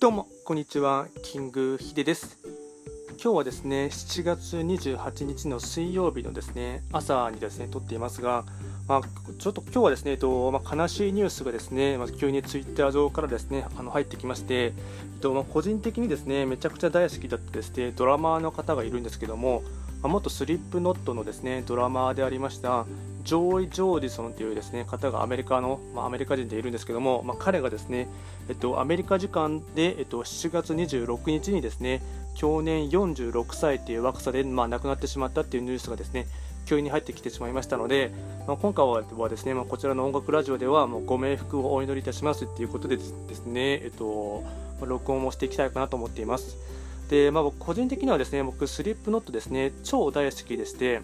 どうもこんにちは。キングヒデです。今日はですね7月28日の水曜日のですね朝にですね撮っていますが、まあ、ちょっと今日はですね、えっとまあ、悲しいニュースがですね、まあ、急にツイッター上からですねあの入ってきまして、えっとまあ、個人的にですねめちゃくちゃ大好きだったですねドラマーの方がいるんですけども、元スリップノットのですねドラマーでありましたジョーイ・ジョーディソンというですね方がアメリカの、まあ、アメリカ人でいるんですけども、まあ、彼がですね、えっと、アメリカ時間で、えっと、7月26日にですね去年46歳という若さで、まあ、亡くなってしまったというニュースがですね急に入ってきてしまいましたので、まあ、今回はですね、まあ、こちらの音楽ラジオではもうご冥福をお祈りいたしますということでですね、えっと、録音をしていきたいかなと思っています。で、まあ、個人的にはですね僕スリップノットですね超大好きでして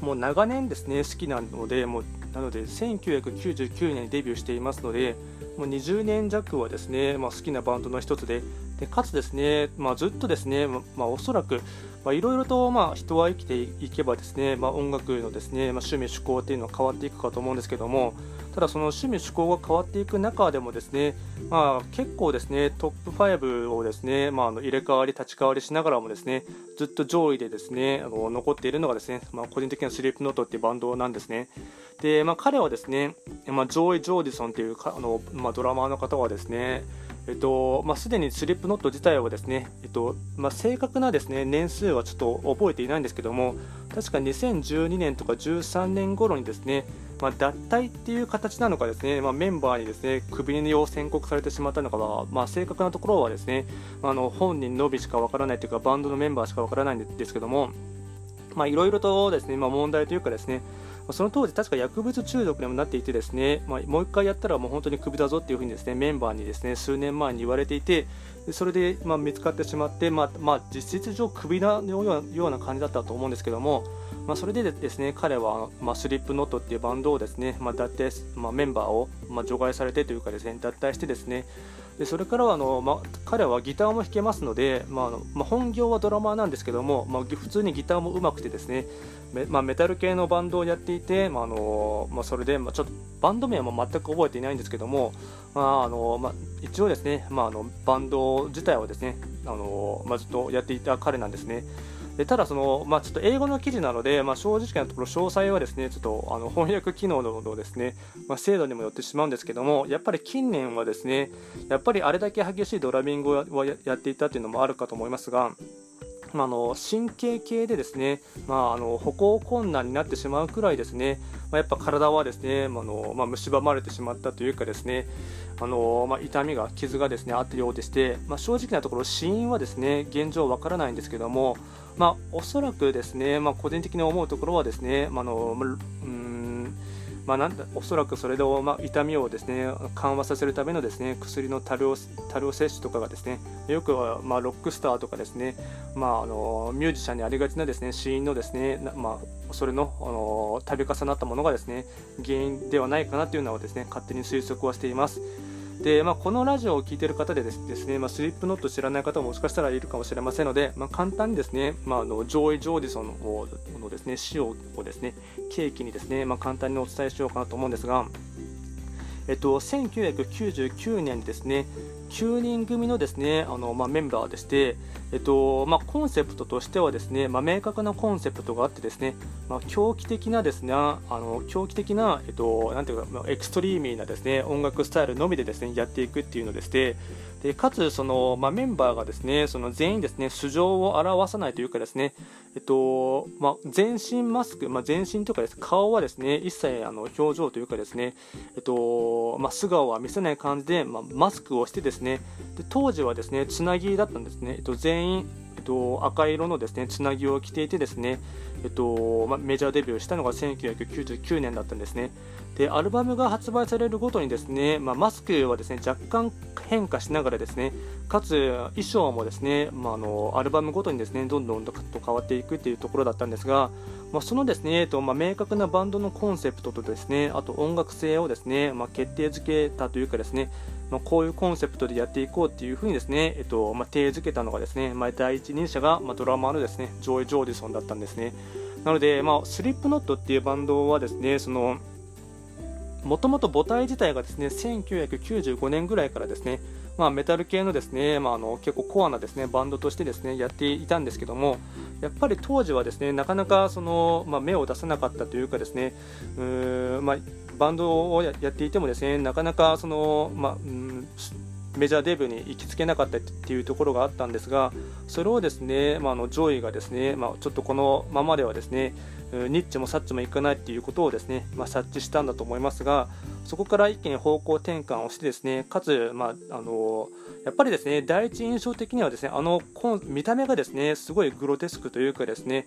もう長年ですね好きなのでもうなので1999年にデビューしていますのでもう20年弱はですね、まあ、好きなバンドの一つででかつですね、まあ、ずっとですね、まあ、おそらくいろいろとまあ人は生きていけばですね、まあ、音楽のですね、まあ、趣味趣向っていうのは変わっていくかと思うんですけどもただその趣味趣向が変わっていく中でもですね、まあ、結構ですねトップ5をですね、まあ、あの入れ替わり立ち替わりしながらもですねずっと上位でですねあの残っているのがですね、まあ、個人的なスリープノートっていうバンドなんですね。で、まあ、彼はですね、まあ、ジョイ・ジョーディソンというかあの、まあ、ドラマーの方はですねえっとまあ、すでにスリップノット自体はですね、えっとまあ、正確なですね年数はちょっと覚えていないんですけども確か2012年とか13年頃にですね、まあ、脱退っていう形なのかですね、ま、メンバーにですねクビを宣告されてしまったのかは、ま、正確なところはですねあの本人のみしかわからないというかバンドのメンバーしかわからないんですけどもいろいろとですね、ま、問題というかですねその当時、確か薬物中毒にもなっていて、ですね、まあ、もう1回やったらもう本当にクビだぞっていうふうにですねメンバーにですね数年前に言われていて、それでま見つかってしまって、まあまあ、実質上、クビなような感じだったと思うんですけども、まあ、それでですね彼は、ま、スリップノットっていうバンドをですね、まあ、脱退、ま、メンバーを、ま、除外されてというかですね脱退してですねでそれからはあの、まあ、彼はギターも弾けますので、まああのまあ、本業はドラマーなんですけども、まあ、普通にギターも上手くてですねメ,、まあ、メタル系のバンドをやっていて、まああのまあ、それで、まあ、ちょっとバンド名は全く覚えていないんですけども、まああのまあ、一応ですね、まあ、あのバンド自体はですねあの、まあ、ずっとやっていた彼なんですね。でただその、まあ、ちょっと英語の記事なので、まあ、正直なところ詳細はですねちょっとあの翻訳機能のですね、まあ、精度にもよってしまうんですけどもやっぱり近年はですねやっぱりあれだけ激しいドラミングをやっていたというのもあるかと思いますがまあ、の神経系でですね、まあ、あの歩行困難になってしまうくらいですね、まあ、やっぱ体はですね、まあのまあ、蝕まれてしまったというかですね、あのまあ、痛みが傷がですねあったようでして、まあ、正直なところ死因はですね現状わからないんですけども、まあ、おそらくですね、まあ、個人的に思うところはですね、まあのうんまあ、なんだおそらくそれで、まあ、痛みをですね緩和させるためのですね薬の多量多量摂取とかがですねよくは、まあ、ロックスターとかですね、まあ、あのミュージシャンにありがちなですね死因のですね、まあ、それのあの度重なったものがですね原因ではないかなというのをですね勝手に推測はしています。で、まあ、このラジオを聴いている方でですね、まあ、スリップノット知らない方ももしかしたらいるかもしれませんので、まあ、簡単にですね、まあ、あのジョイ・ジョーディソンのですね死をですね契機にですね、まあ、簡単にお伝えしようかなと思うんですが、えっと、1999年にですね9人組のですねあの、まあ、メンバーでして、えっとまあ、コンセプトとしてはですね、まあ、明確なコンセプトがあってですね、まあ、狂気的なですねあの狂気的な、えっと、なんていうか、エクストリーミーなですね音楽スタイルのみでですねやっていくっていうのでしてでかつその、まあ、メンバーがですねその全員ですね素性を表さないというかですね、えっとまあ、全身マスク、まあ、全身とかです顔はですね一切あの表情というかですね、えっとまあ、素顔は見せない感じで、まあ、マスクをしてですねで当時はですねつなぎだったんですね、えっと、全員、えっと、赤色のですねつなぎを着ていてですねえっとまあ、メジャーデビューしたのが1999年だったんですね。でアルバムが発売されるごとにですね、まあ、マスクはですね若干変化しながらですねかつ衣装もですね、まあ、あのアルバムごとにですねどんどんと変わっていくというところだったんですが、まあ、そのですね、えっとまあ、明確なバンドのコンセプトとですねあと音楽性をですね、まあ、決定づけたというかですねまあ、こういうコンセプトでやっていこうっていうふうにですね、えっとまあ、手付けたのがですね、まあ、第一人者が、まあ、ドラマーのですねジョイ・ジョーディソンだったんですね。なので、まあ、スリップノットっていうバンドはですね、その、もともと母体自体がですね、1995年ぐらいからですね、まあ、メタル系のですね、まあ、あの結構コアなですねバンドとしてですねやっていたんですけどもやっぱり当時はですねなかなかその、まあ、目を出さなかったというかですねうー、まあ、バンドをやっていてもですねなかなかその、まあ、うんメジャーデビューに行きつけなかったっていうところがあったんですがそれをですね、まあ、の上位がですね、まあ、ちょっとこのままではですねニッチもサッチもいかないっていうことをですね、まあ、察知したんだと思いますがそこから一気に方向転換をしてですねかつ、まあ、あのやっぱりですね第一印象的にはですねあの見た目がですねすごいグロテスクというかですね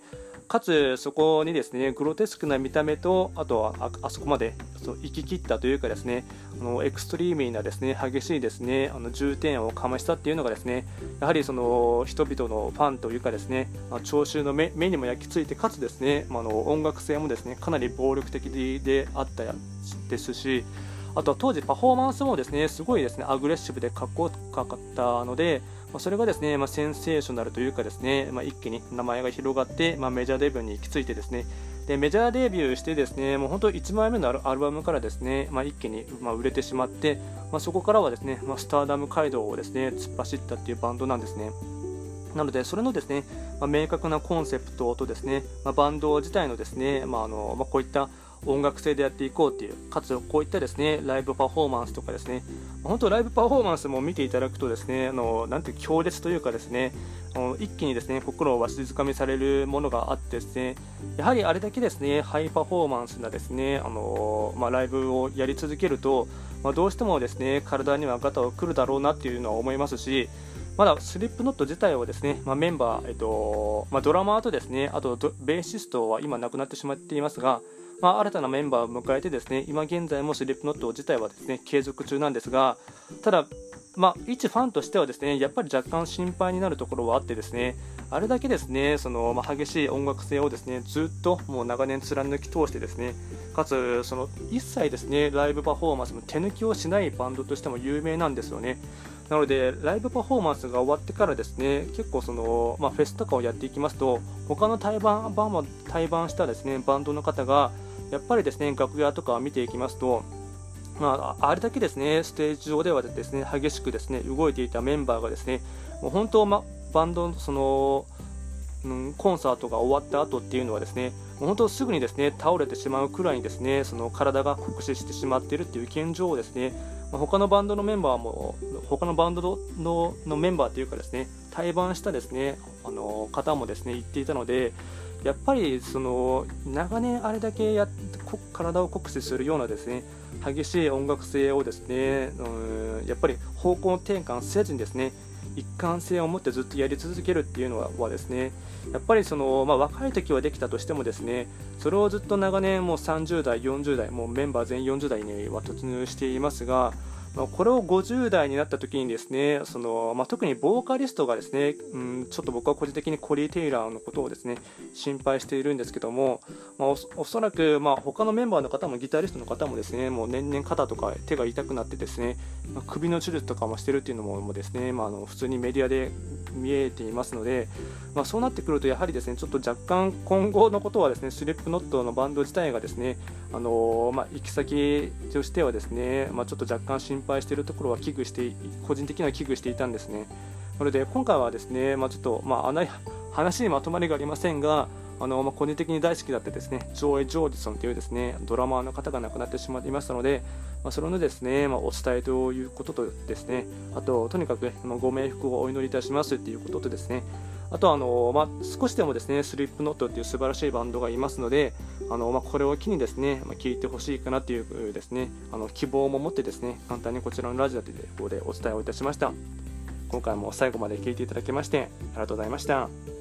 かつそこにですねグロテスクな見た目とあとはあそこまでそう行き切ったというかですねあのエクストリーミーなですね激しいですねあの重点をかましたっていうのがですねやはりその人々のファンというかですね聴衆の目目にも焼き付いてかつですね、まあ、の音楽性もですねかなり暴力的であったですしあとは当時パフォーマンスもですねすごいですねアグレッシブでかっこよかったのでまそれがですね、まあ、センセーショナルというかですね、まあ、一気に名前が広がって、まあ、メジャーデビューに行き着いてですねでメジャーデビューしてですねもう本当1枚目のアルバムからですね、ま、一気にま売れてしまって、ま、そこからはですね、ま、スターダム街道をですね突っ走ったっていうバンドなんですね。なので、それのですね、ま明確なコンセプトとですね、まバンド自体のですね、まあのまこういった音楽性でやっていこうっていうかつこういったですねライブパフォーマンスとかですね。本当ライブパフォーマンスも見ていただくとですねあのなんて強烈というかですね一気にですね心をわしづかみされるものがあってですねやはりあれだけですねハイパフォーマンスなですねあのまあ、ライブをやり続けると、まあ、どうしてもですね体にはガタをくるだろうなっていうのは思いますしまだスリップノット自体はですね、まあ、メンバー、えっとまあ、ドラマーとですねあとベーシストは今亡くなってしまっていますが、まあ、新たなメンバーを迎えてですね今現在もスリップノット自体はですね継続中なんですがただ、まあ、一ファンとしてはですねやっぱり若干心配になるところはあってですねあれだけですねその、まあ、激しい音楽性をですねずっともう長年貫き通してですねかつその一切ですねライブパフォーマンスも手抜きをしないバンドとしても有名なんですよね。なので、ライブパフォーマンスが終わってからですね、結構その、まあ、フェスとかをやっていきますと、他の対バン、バン対バンしたですね、バンドの方が、やっぱりですね楽屋とか見ていきますと、まあ、あれだけですねステージ上ではですね激しくですね動いていたメンバーがですねもう本当、ま、バンドのその、うん、コンサートが終わった後っていうのはですね本当すぐにですね倒れてしまうくらいにですねその体が酷使してしまっているっていう現状をですね他のバンドのメンバーも他のバンドののメンバーというかですね対バンしたですねあの方もですね言っていたのでやっぱりその長年あれだけや体を酷使するようなですね激しい音楽性をですねうんやっぱり方向転換せずにですね一貫性を持ってずっとやり続けるっていうのはですねやっぱりその、まあ、若い時はできたとしてもですねそれをずっと長年もう30代40代もうメンバー全員40代には突入していますがまあ、これを50代になった時にですねその、まあ、特にボーカリストがですね、うん、ちょっと僕は個人的にコリー・テイラーのことをですね心配しているんですけども、まあ、おそらく、まあ、他のメンバーの方もギタリストの方もですねもう年々肩とか手が痛くなってですね、ま、首の手術とかもしてるっていうのもですね、まあ、の普通にメディアで見えていますので、ま、そうなってくるとやはりですねちょっと若干今後のことはですねスリップノットのバンド自体がですねあのま、行き先としてはですね、ま、ちょっと若干心配しているところは危惧して個人的には危惧していたんですね。なので今回はですね、まあ、ちょっと、まあ、話にまとまりがありませんがあのまあ、個人的に大好きだったですねジョーイ・ジョーディソンというですねドラマーの方が亡くなってしまいましたので、まあ、それのですね、まあ、お伝えということとですねあととにかくご冥福をお祈りいたしますということとですねあとあの、まあ、少しでもですねスリップノットっていう素晴らしいバンドがいますのであの、まあ、これを機にですね、まあ、聞いてほしいかなというですねあの希望も持ってですね簡単にこちらのラジオでお伝えをいたしました今回も最後まで聴いていただきましてありがとうございました。